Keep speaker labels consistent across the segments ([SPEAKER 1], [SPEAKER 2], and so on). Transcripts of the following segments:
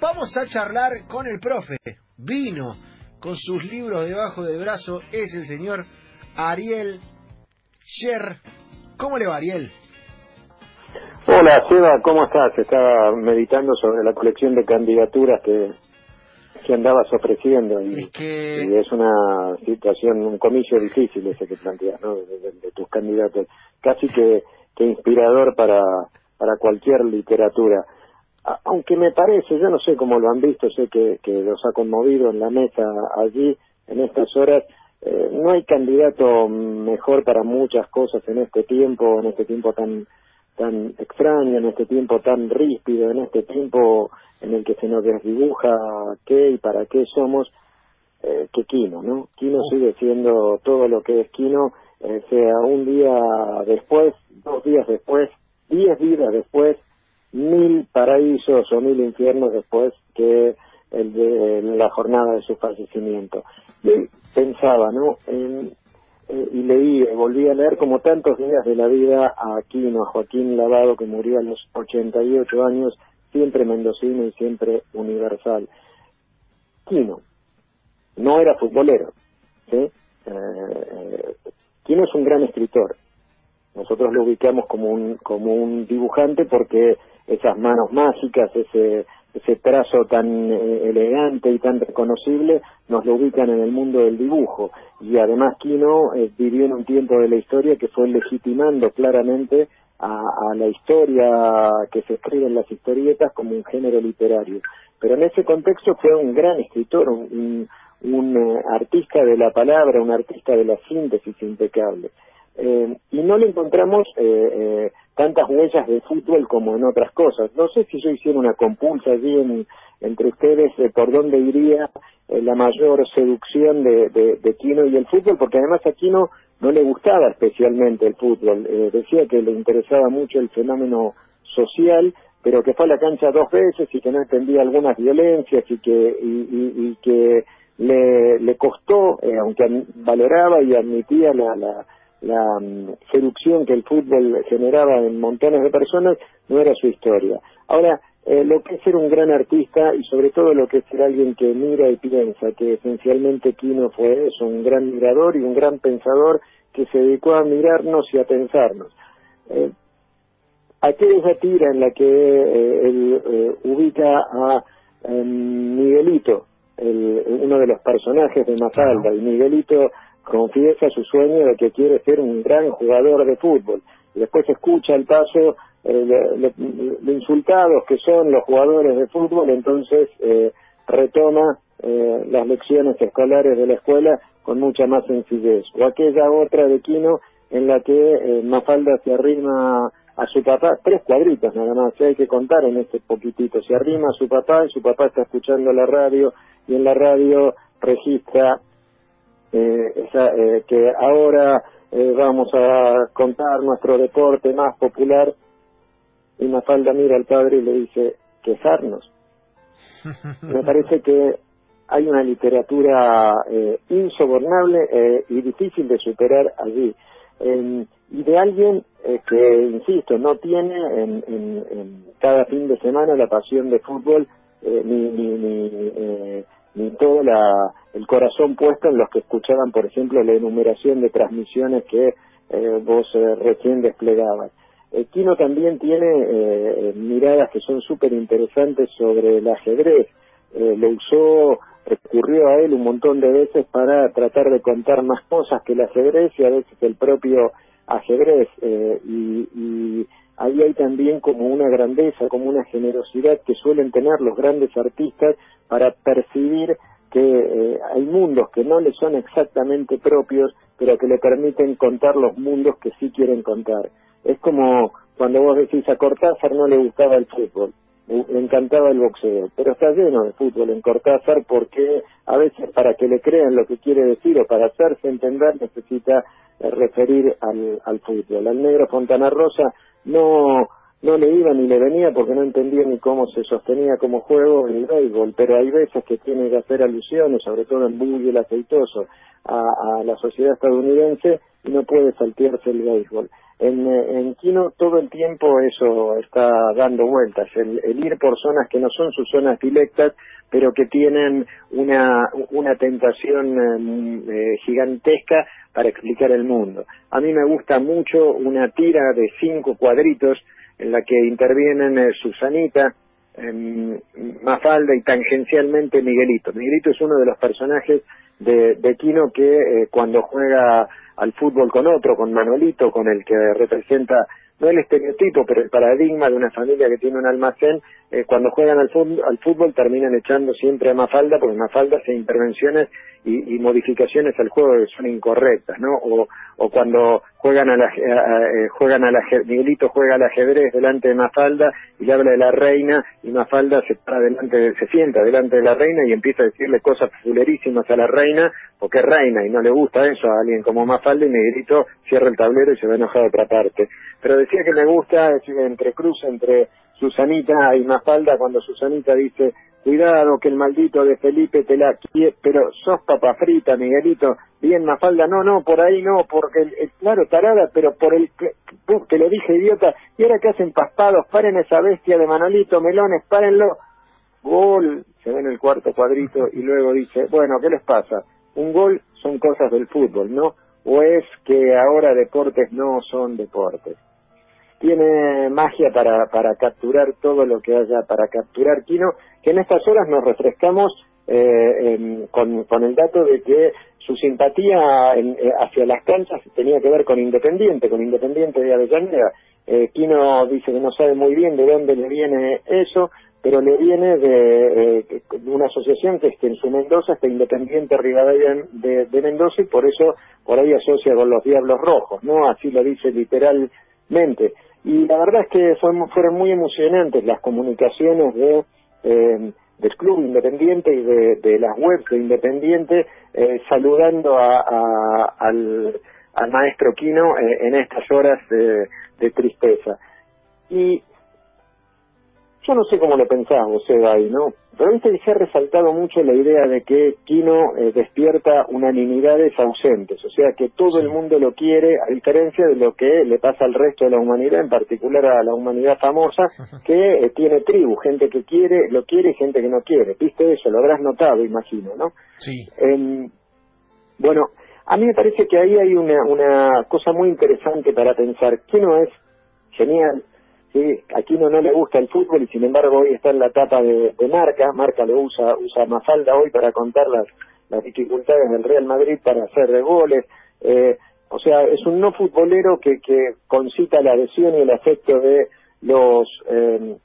[SPEAKER 1] Vamos a charlar con el profe. Vino con sus libros debajo del brazo. Es el señor Ariel Sher. ¿Cómo le va, Ariel?
[SPEAKER 2] Hola, Seba, ¿cómo estás? Estaba meditando sobre la colección de candidaturas que, que andabas ofreciendo y
[SPEAKER 1] Es que
[SPEAKER 2] y es una situación, un comicio difícil ese que planteas, ¿no? De, de- de tus candidatos. Casi que, que inspirador para, para cualquier literatura. Aunque me parece, yo no sé cómo lo han visto, sé que, que los ha conmovido en la mesa allí en estas horas. eh, no hay candidato mejor para muchas cosas en este tiempo, en este tiempo tan tan extraño, en este tiempo tan ríspido, en este tiempo en el que se nos desdibuja qué y para qué somos, eh, que Kino, ¿no? Kino sigue siendo todo lo que es Kino, eh, sea un día después, dos días después, diez vidas después, mil paraísos o mil infiernos después que el de la jornada de su fallecimiento. Y pensaba, ¿no? En, eh, y leí, volví a leer como tantos días de la vida a Aquino, a Joaquín Lavado, que murió a los 88 años, siempre mendocino y siempre universal. Quino no era futbolero, ¿sí? Eh, eh, Quino es un gran escritor. Nosotros lo ubicamos como un, como un dibujante porque esas manos mágicas, ese, ese trazo tan eh, elegante y tan reconocible, nos lo ubican en el mundo del dibujo. Y además Quino eh, vivió en un tiempo de la historia que fue legitimando claramente a, a la historia que se escribe en las historietas como un género literario. Pero en ese contexto fue un gran escritor, un, un, un, eh, artista de la palabra, un artista de la síntesis impecable. Eh, y no le encontramos eh, eh, tantas huellas de fútbol como en otras cosas. No sé si yo hiciera una compulsa allí en- entre ustedes eh, por dónde iría eh, la mayor seducción de, de, de Quino y el fútbol, porque además a Quino no le gustaba especialmente el fútbol. Decía que le interesaba mucho el fenómeno social, pero que fue a la cancha dos veces y que no entendía algunas violencias y que, y, que le, le costó, eh, aunque valoraba y admitía la, la, la mm, seducción que el fútbol generaba en montones de personas, no era su historia. Ahora, eh, lo que es ser un gran artista y sobre todo lo que es ser alguien que mira y piensa, que esencialmente Quino fue eso, un gran mirador y un gran pensador que se dedicó a mirarnos y a pensarnos. Eh, aquella tira en la que eh, él eh, ubica a em, Miguelito, el- uno de los personajes de Mafalda, y Miguelito confiesa su sueño de que quiere ser un gran jugador de fútbol. Y después escucha al paso eh, lo insultados que son los jugadores de fútbol, entonces eh, retoma eh, las lecciones escolares de la escuela con mucha más sencillez. O aquella otra de Quino en la que eh, Mafalda se arrima a su papá, tres cuadritos nada más, que hay que contar en este poquitito, se arrima a su papá y su papá está escuchando la radio y en la radio registra eh, esa, eh, que ahora eh, vamos a contar nuestro deporte más popular y Mafalda mira al padre y le dice, quejarnos. Me parece que hay una literatura eh, insobornable eh, y difícil de superar allí. Y de alguien eh, que, insisto, no tiene en, en- en cada fin de semana la pasión de fútbol eh, ni, ni, ni, eh, ni todo la, el corazón puesto en los que escuchaban, por ejemplo, la enumeración de transmisiones que eh, vos eh, recién desplegabas. Eh, Kino también tiene eh, miradas que son súper interesantes sobre el ajedrez. Eh, lo usó, recurrió a él un montón de veces para tratar de contar más cosas que el ajedrez y a veces el propio ajedrez. Eh, y, y ahí hay también como una grandeza, como una generosidad que suelen tener los grandes artistas para percibir que eh, hay mundos que no le son exactamente propios, pero que le permiten contar los mundos que sí quieren contar. Es como cuando vos decís a Cortázar no le gustaba el fútbol, le encantaba el boxeo, pero está lleno de fútbol en Cortázar porque a veces para que le crean lo que quiere decir o para hacerse entender necesita eh, referir al, fútbol. Al negro Fontana Rosa no no le iba ni le venía porque no entendía ni cómo se sostenía como juego el béisbol, pero hay veces que tiene que hacer alusiones, sobre todo en Buggy y el aceitoso, a, a la sociedad estadounidense y no puede saltearse el béisbol. En, en Quino todo el tiempo eso está dando vueltas, el, ir por zonas que no son sus zonas directas, pero que tienen una, una tentación em, eh, gigantesca para explicar el mundo. A mí me gusta mucho una tira de cinco cuadritos en la que intervienen eh, Susanita, em, Mafalda y tangencialmente Miguelito. Miguelito es uno de los personajes de, de Quino que eh, cuando juega al fútbol con otro, con Manuelito, con el que representa no el estereotipo, pero el paradigma de una familia que tiene un almacén, eh, cuando juegan al fútbol, al fútbol terminan echando siempre a Mafalda, porque Mafalda hace intervenciones y, modificaciones al juego que son incorrectas, ¿no? O cuando juegan a la, eh, juegan a la, Miguelito juega al ajedrez delante de Mafalda y le habla de la reina y Mafalda se para delante, se sienta delante de la reina y empieza a decirle cosas fulerísimas a la reina porque es reina y no le gusta eso a alguien como Mafalda y Miguelito cierra el tablero y se va enojado de otra parte. Pero decía que me gusta, decir, entre cruz entre Susanita y Mafalda cuando Susanita dice cuidado que el maldito de Felipe te la quiere, pero sos papa frita, Miguelito, bien Mafalda, no, no, por ahí no, porque, el, claro, tarada, pero por el, que, te lo dije idiota, y ahora que hacen pastados, paren esa bestia de Manolito, melones, párenlo, gol, se ve en el cuarto cuadrito, y luego dice, bueno, ¿qué les pasa? Un gol son cosas del fútbol, ¿no? O es que ahora deportes no son deportes tiene magia para, para capturar todo lo que haya para capturar Quino, que en estas horas nos refrescamos eh, con, con, el dato de que su simpatía eh, hacia las canchas tenía que ver con Independiente, con Independiente de Avellaneda. Eh, Quino dice que no sabe muy bien de dónde le viene eso, pero le viene de, eh, una asociación que, es que en su Mendoza está Independiente Rivadavia de, de, Mendoza y por eso por ahí asocia con los Diablos Rojos, ¿no? Así lo dice literalmente. Y la verdad es que fueron, muy emocionantes las comunicaciones de eh, del Club Independiente y de, de las webs de Independiente eh, saludando a, al, maestro Quino eh, en estas horas de, de tristeza. Y yo no sé cómo lo pensás vos, ahí, ¿no? Pero viste que se ha resaltado mucho la idea de que Kino eh, despierta unanimidades ausentes, o sea que todo el mundo lo quiere, a diferencia de lo que le pasa al resto de la humanidad, en particular a la humanidad famosa, que eh, tiene tribu, gente que quiere, lo quiere y gente que no quiere. ¿Viste eso? Lo habrás notado, imagino, ¿no?
[SPEAKER 1] Sí.
[SPEAKER 2] Em, bueno, a mí me parece que ahí hay una, una cosa muy interesante para pensar. Kino es genial, Sí, aquí no, no le gusta el fútbol y sin embargo hoy está en la etapa de, Marca. Marca lo usa, usa Mafalda hoy para contar las, las dificultades del Real Madrid para hacer de goles. Eh, o sea, es un no futbolero que, que concita la adhesión y el afecto de los eh,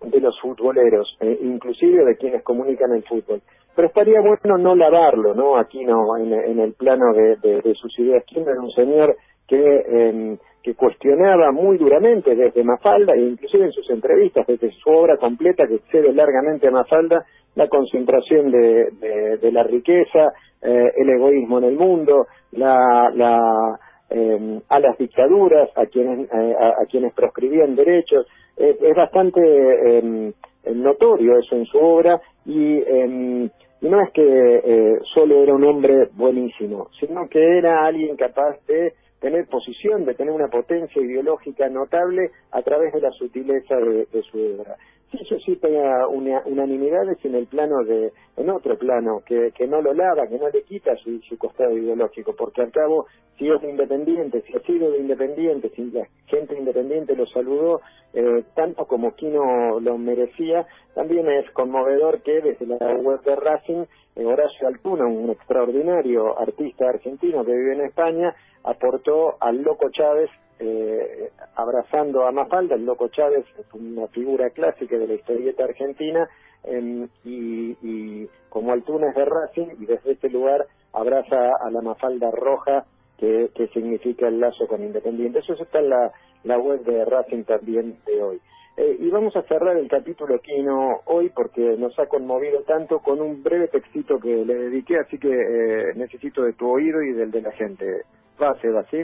[SPEAKER 2] de los futboleros, eh, inclusive de quienes comunican el fútbol. Pero estaría bueno no lavarlo, ¿no? Aquí no, en, el plano de, de, sus ideas. ¿Quién era un señor que que cuestionaba muy duramente desde Mafalda e inclusive en sus entrevistas, desde su obra completa que excede largamente a Mafalda, la concentración de, la riqueza, eh, el egoísmo en el mundo, la, la eh, a las dictaduras, a quienes, eh, a, quienes proscribían derechos. es bastante em, notorio eso en su obra y em, no es que solo era un hombre buenísimo, sino que era alguien capaz de tener posición, de tener una potencia ideológica notable a través de la sutileza de, su obra. Si eso sí tenga una, unanimidades en el plano de, en otro plano, que, que no lo lava, que no le quita su, su costado ideológico, porque al cabo, si es independiente, si ha sido de independiente, si la gente independiente lo saludó, eh, tanto como Quino lo merecía, también es conmovedor que desde la web de Racing, eh, Horacio Altuna, un extraordinario artista argentino que vive en España, aportó al Loco Chávez eh, abrazando a Mafalda. El Loco Chávez es una figura clásica de la historieta argentina em, y, como Altuna es de Racing y desde este lugar abraza a la Mafalda roja que, significa el lazo con Independiente. Eso está en la, la web de Racing también de hoy. Eh, y vamos a cerrar el capítulo Kino hoy porque nos ha conmovido tanto con un breve textito que le dediqué, así que eh, necesito de tu oído y del de la gente. Va, Seba, ¿sí?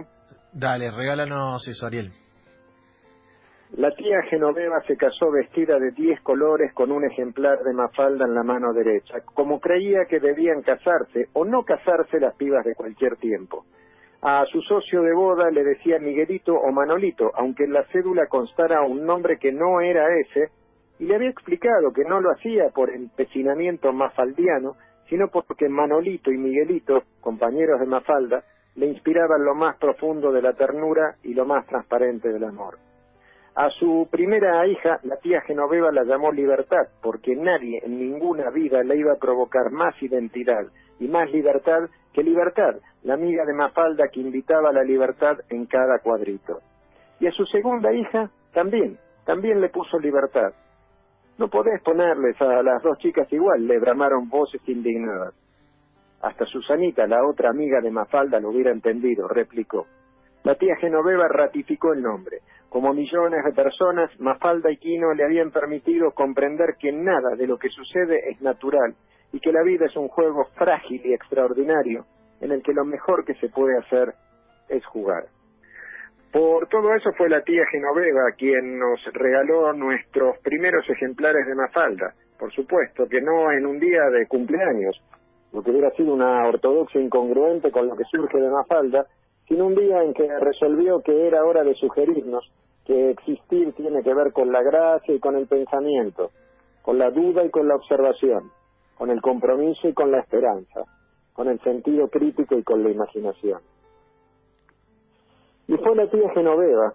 [SPEAKER 1] Dale, regálanos eso, Ariel.
[SPEAKER 2] La tía Genoveva se casó vestida de diez colores con un ejemplar de Mafalda en la mano derecha, como creía que debían casarse o no casarse las pibas de cualquier tiempo. A su socio de boda le decía Miguelito o Manolito, aunque en la cédula constara un nombre que no era ese, y le había explicado que no lo hacía por empecinamiento mafaldiano, sino porque Manolito y Miguelito, compañeros de Mafalda, le inspiraban lo más profundo de la ternura y lo más transparente del amor. A su primera hija, la tía Genoveva la llamó libertad, porque nadie en ninguna vida le iba a provocar más identidad y más libertad que libertad, la amiga de Mafalda que invitaba a la libertad en cada cuadrito. Y a su segunda hija también, también le puso libertad. No podés ponerles a las dos chicas igual, le bramaron voces indignadas. Hasta Susanita, la otra amiga de Mafalda, lo hubiera entendido, replicó. La tía Genoveva ratificó el nombre. Como millones de personas, Mafalda y Quino le habían permitido comprender que nada de lo que sucede es natural y que la vida es un juego frágil y extraordinario en el que lo mejor que se puede hacer es jugar. Por todo eso fue la tía Genoveva quien nos regaló nuestros primeros ejemplares de Mafalda, por supuesto que no en un día de cumpleaños, lo que hubiera sido una ortodoxia incongruente con lo que surge de Mafalda, sino un día en que resolvió que era hora de sugerirnos que existir tiene que ver con la gracia y con el pensamiento, con la duda y con la observación, con el compromiso y con la esperanza, con el sentido crítico y con la imaginación. Y fue la tía Genoveva,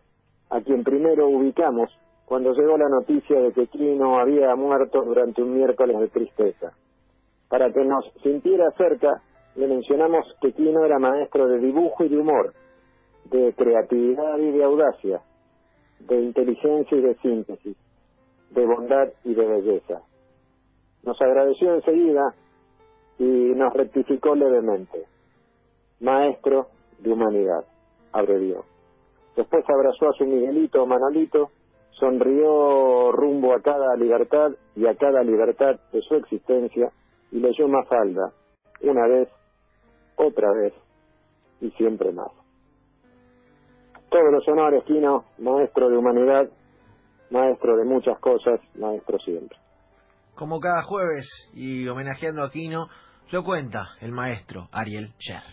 [SPEAKER 2] a quien primero ubicamos cuando llegó la noticia de que Quino había muerto durante un miércoles de tristeza. Para que nos sintiera cerca, le mencionamos que Quino era maestro de dibujo y de humor, de creatividad y de audacia, de inteligencia y de síntesis, de bondad y de belleza. Nos agradeció enseguida y nos rectificó levemente. Maestro de humanidad, abrevió. Después abrazó a su Miguelito Manolito, sonrió rumbo a cada libertad y a cada libertad de su existencia y leyó falda, una vez, otra vez y siempre más. Todos los honores, Quino, maestro de humanidad, maestro de muchas cosas, maestro siempre.
[SPEAKER 1] Como cada jueves y homenajeando a Quino, lo cuenta el maestro Ariel Sher.